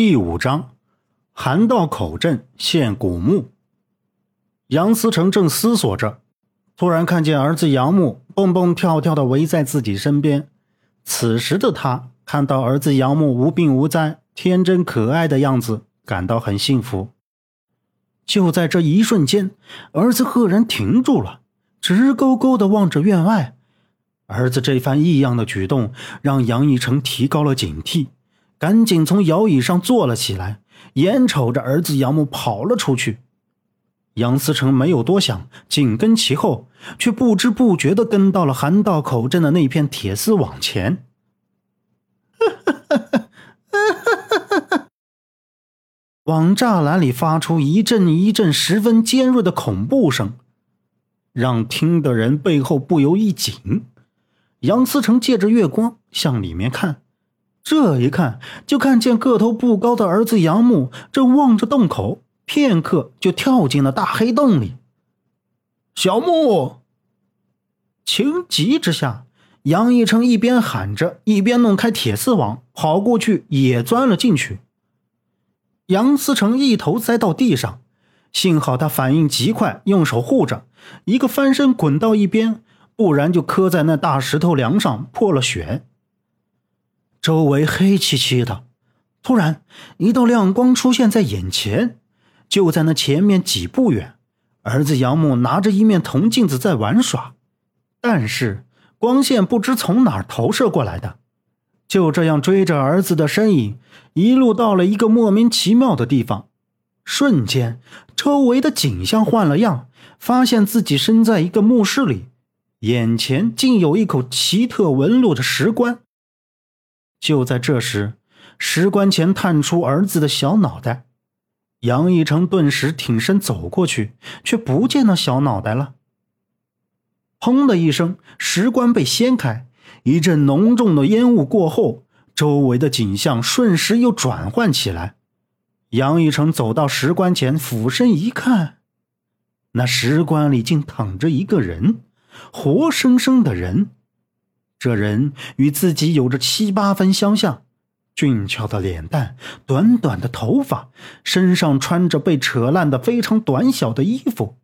第五章，韩道口镇现古墓。杨思成正思索着，突然看见儿子杨木蹦蹦跳跳的围在自己身边。此时的他看到儿子杨木无病无灾、天真可爱的样子，感到很幸福。就在这一瞬间，儿子赫然停住了，直勾勾的望着院外。儿子这番异样的举动，让杨义成提高了警惕。赶紧从摇椅上坐了起来，眼瞅着儿子杨木跑了出去。杨思成没有多想，紧跟其后，却不知不觉的跟到了韩道口镇的那片铁丝网前。网栅栏里发出一阵一阵十分尖锐的恐怖声，让听的人背后不由一紧。杨思成借着月光向里面看。这一看，就看见个头不高的儿子杨木正望着洞口，片刻就跳进了大黑洞里。小木，情急之下，杨义成一边喊着，一边弄开铁丝网，跑过去也钻了进去。杨思成一头栽到地上，幸好他反应极快，用手护着，一个翻身滚到一边，不然就磕在那大石头梁上破了血。周围黑漆漆的，突然一道亮光出现在眼前，就在那前面几步远，儿子杨木拿着一面铜镜子在玩耍，但是光线不知从哪儿投射过来的，就这样追着儿子的身影，一路到了一个莫名其妙的地方，瞬间周围的景象换了样，发现自己身在一个墓室里，眼前竟有一口奇特纹路的石棺。就在这时，石棺前探出儿子的小脑袋，杨义成顿时挺身走过去，却不见那小脑袋了。砰的一声，石棺被掀开，一阵浓重的烟雾过后，周围的景象瞬时又转换起来。杨义成走到石棺前，俯身一看，那石棺里竟躺着一个人，活生生的人。这人与自己有着七八分相像，俊俏的脸蛋，短短的头发，身上穿着被扯烂的非常短小的衣服，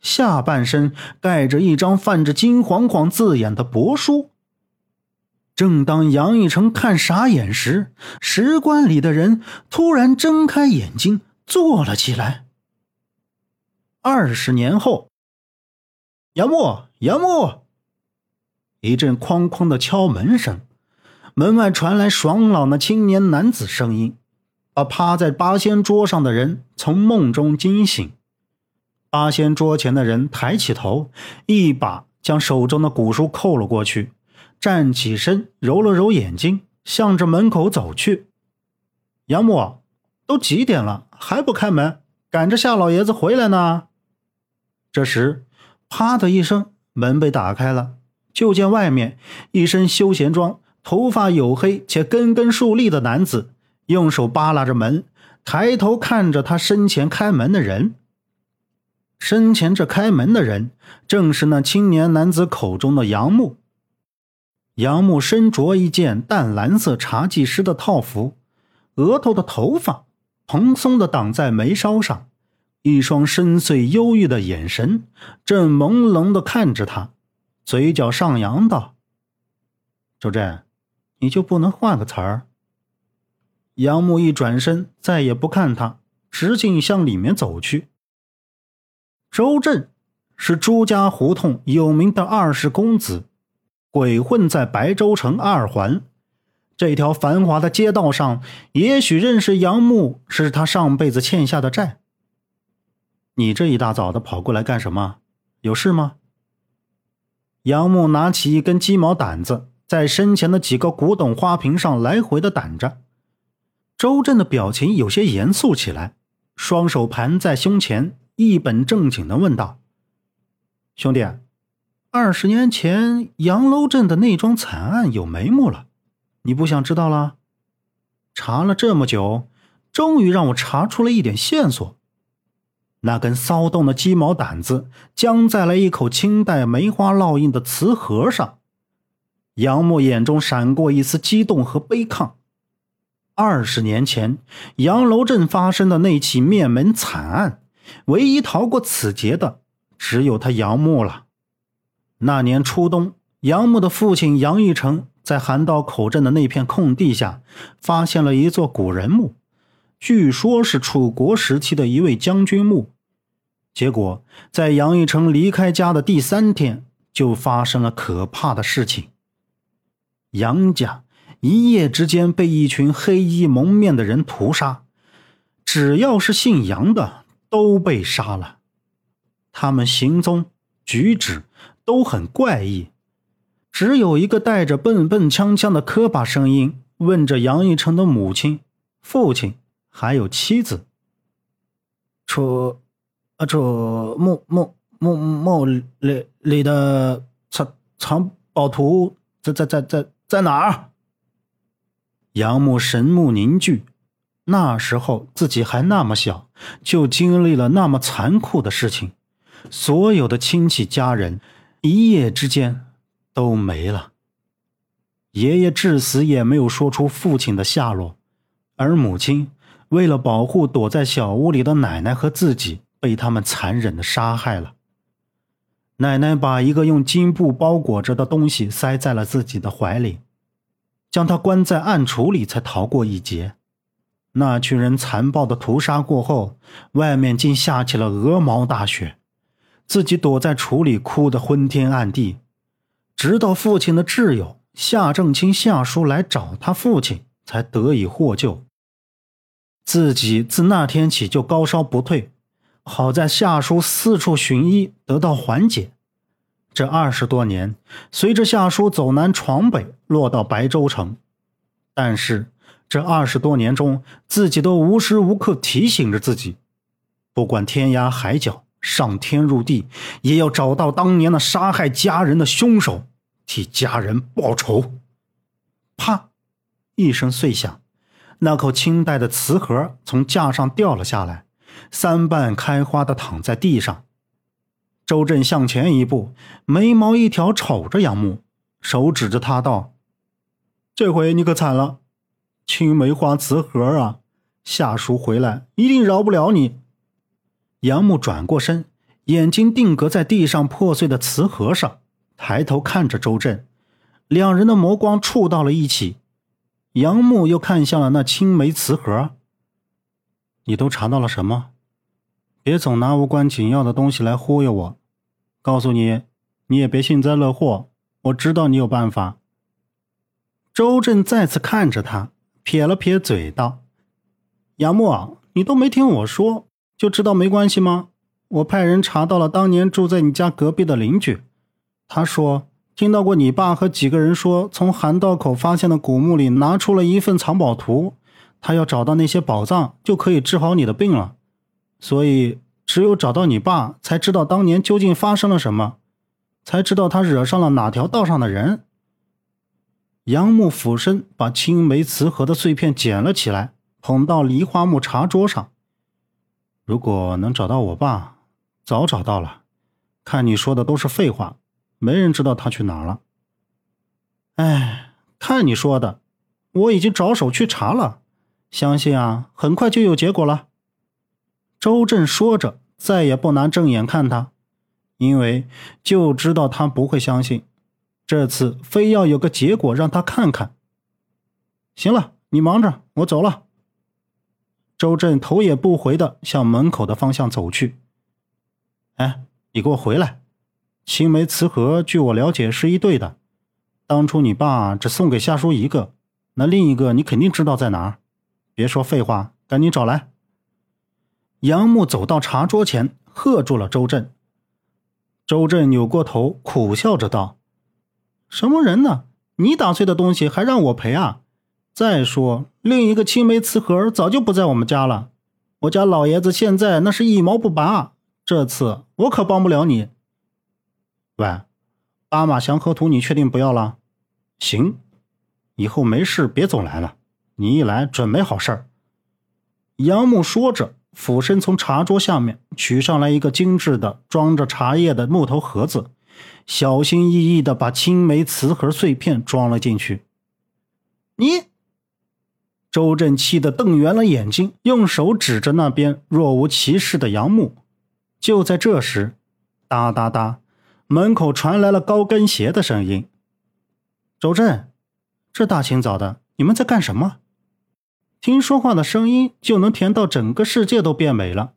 下半身盖着一张泛着金黄黄字眼的帛书。正当杨义成看傻眼时，石棺里的人突然睁开眼睛坐了起来。二十年后，杨木，杨木。一阵哐哐的敲门声，门外传来爽朗的青年男子声音，把趴在八仙桌上的人从梦中惊醒。八仙桌前的人抬起头，一把将手中的古书扣了过去，站起身，揉了揉眼睛，向着门口走去。杨木，都几点了，还不开门？赶着夏老爷子回来呢。这时，啪的一声，门被打开了。就见外面一身休闲装、头发黝黑且根根竖立的男子，用手扒拉着门，抬头看着他身前开门的人。身前这开门的人，正是那青年男子口中的杨木。杨木身着一件淡蓝色茶技师的套服，额头的头发蓬松的挡在眉梢上，一双深邃忧郁的眼神正朦胧的看着他。嘴角上扬道：“周震，你就不能换个词儿？”杨木一转身，再也不看他，直径向里面走去。周震是朱家胡同有名的二世公子，鬼混在白州城二环这条繁华的街道上。也许认识杨木是他上辈子欠下的债。你这一大早的跑过来干什么？有事吗？杨木拿起一根鸡毛掸子，在身前的几个古董花瓶上来回的掸着。周震的表情有些严肃起来，双手盘在胸前，一本正经的问道：“兄弟，二十年前杨楼镇的那桩惨案有眉目了，你不想知道了？查了这么久，终于让我查出了一点线索。”那根骚动的鸡毛掸子僵在了一口清代梅花烙印的瓷盒上，杨木眼中闪过一丝激动和悲抗。二十年前杨楼镇发生的那起灭门惨案，唯一逃过此劫的只有他杨木了。那年初冬，杨木的父亲杨玉成在韩道口镇的那片空地下发现了一座古人墓，据说是楚国时期的一位将军墓。结果，在杨义成离开家的第三天，就发生了可怕的事情。杨家一夜之间被一群黑衣蒙面的人屠杀，只要是姓杨的都被杀了。他们行踪举止都很怪异，只有一个带着笨笨锵锵的磕巴声音问着杨义成的母亲、父亲还有妻子：“楚。”啊，这墓墓墓墓里里的藏藏宝图在在在在在哪儿？杨木神目凝聚，那时候自己还那么小，就经历了那么残酷的事情，所有的亲戚家人一夜之间都没了。爷爷至死也没有说出父亲的下落，而母亲为了保护躲在小屋里的奶奶和自己。被他们残忍的杀害了。奶奶把一个用金布包裹着的东西塞在了自己的怀里，将他关在暗处里，才逃过一劫。那群人残暴的屠杀过后，外面竟下起了鹅毛大雪，自己躲在处里哭得昏天暗地，直到父亲的挚友夏正清夏叔来找他父亲，才得以获救。自己自那天起就高烧不退。好在夏叔四处寻医，得到缓解。这二十多年，随着夏叔走南闯北，落到白州城。但是这二十多年中，自己都无时无刻提醒着自己，不管天涯海角，上天入地，也要找到当年那杀害家人的凶手，替家人报仇。啪！一声碎响，那口清代的瓷盒从架上掉了下来。三瓣开花的躺在地上，周震向前一步，眉毛一挑，瞅着杨木，手指着他道：“这回你可惨了，青梅花瓷盒啊！夏叔回来一定饶不了你。”杨木转过身，眼睛定格在地上破碎的瓷盒上，抬头看着周震，两人的眸光触到了一起。杨木又看向了那青梅瓷盒。你都查到了什么？别总拿无关紧要的东西来忽悠我。告诉你，你也别幸灾乐祸。我知道你有办法。周震再次看着他，撇了撇嘴道：“杨木，你都没听我说，就知道没关系吗？我派人查到了当年住在你家隔壁的邻居，他说听到过你爸和几个人说，从涵道口发现的古墓里拿出了一份藏宝图。”他要找到那些宝藏，就可以治好你的病了。所以，只有找到你爸，才知道当年究竟发生了什么，才知道他惹上了哪条道上的人。杨木俯身把青梅瓷盒的碎片捡了起来，捧到梨花木茶桌上。如果能找到我爸，早找到了。看你说的都是废话，没人知道他去哪儿了。哎，看你说的，我已经着手去查了。相信啊，很快就有结果了。周震说着，再也不拿正眼看他，因为就知道他不会相信。这次非要有个结果让他看看。行了，你忙着，我走了。周震头也不回的向门口的方向走去。哎，你给我回来！青梅瓷盒，据我了解是一对的。当初你爸只送给夏叔一个，那另一个你肯定知道在哪儿。别说废话，赶紧找来！杨木走到茶桌前，喝住了周震。周震扭过头，苦笑着道：“什么人呢？你打碎的东西还让我赔啊？再说，另一个青梅瓷盒早就不在我们家了。我家老爷子现在那是一毛不拔，这次我可帮不了你。喂，八马祥和图，你确定不要了？行，以后没事别总来了。”你一来准没好事儿。杨木说着，俯身从茶桌下面取上来一个精致的装着茶叶的木头盒子，小心翼翼的把青梅瓷盒碎片装了进去。你，周震气得瞪圆了眼睛，用手指着那边若无其事的杨木。就在这时，哒哒哒，门口传来了高跟鞋的声音。周震，这大清早的，你们在干什么？听说话的声音就能甜到整个世界都变美了。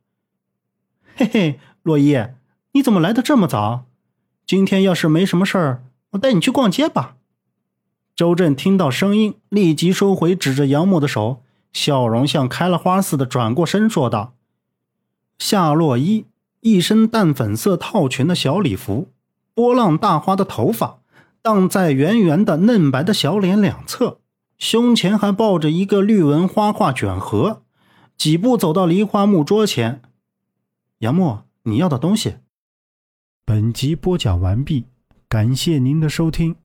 嘿嘿，洛伊，你怎么来的这么早？今天要是没什么事儿，我带你去逛街吧。周震听到声音，立即收回指着杨木的手，笑容像开了花似的，转过身说道：“夏洛伊，一身淡粉色套裙的小礼服，波浪大花的头发荡在圆圆的嫩白的小脸两侧，胸前还抱着一个绿纹花画卷盒，几步走到梨花木桌前。杨木，你要的东西。”本集播讲完毕，感谢您的收听。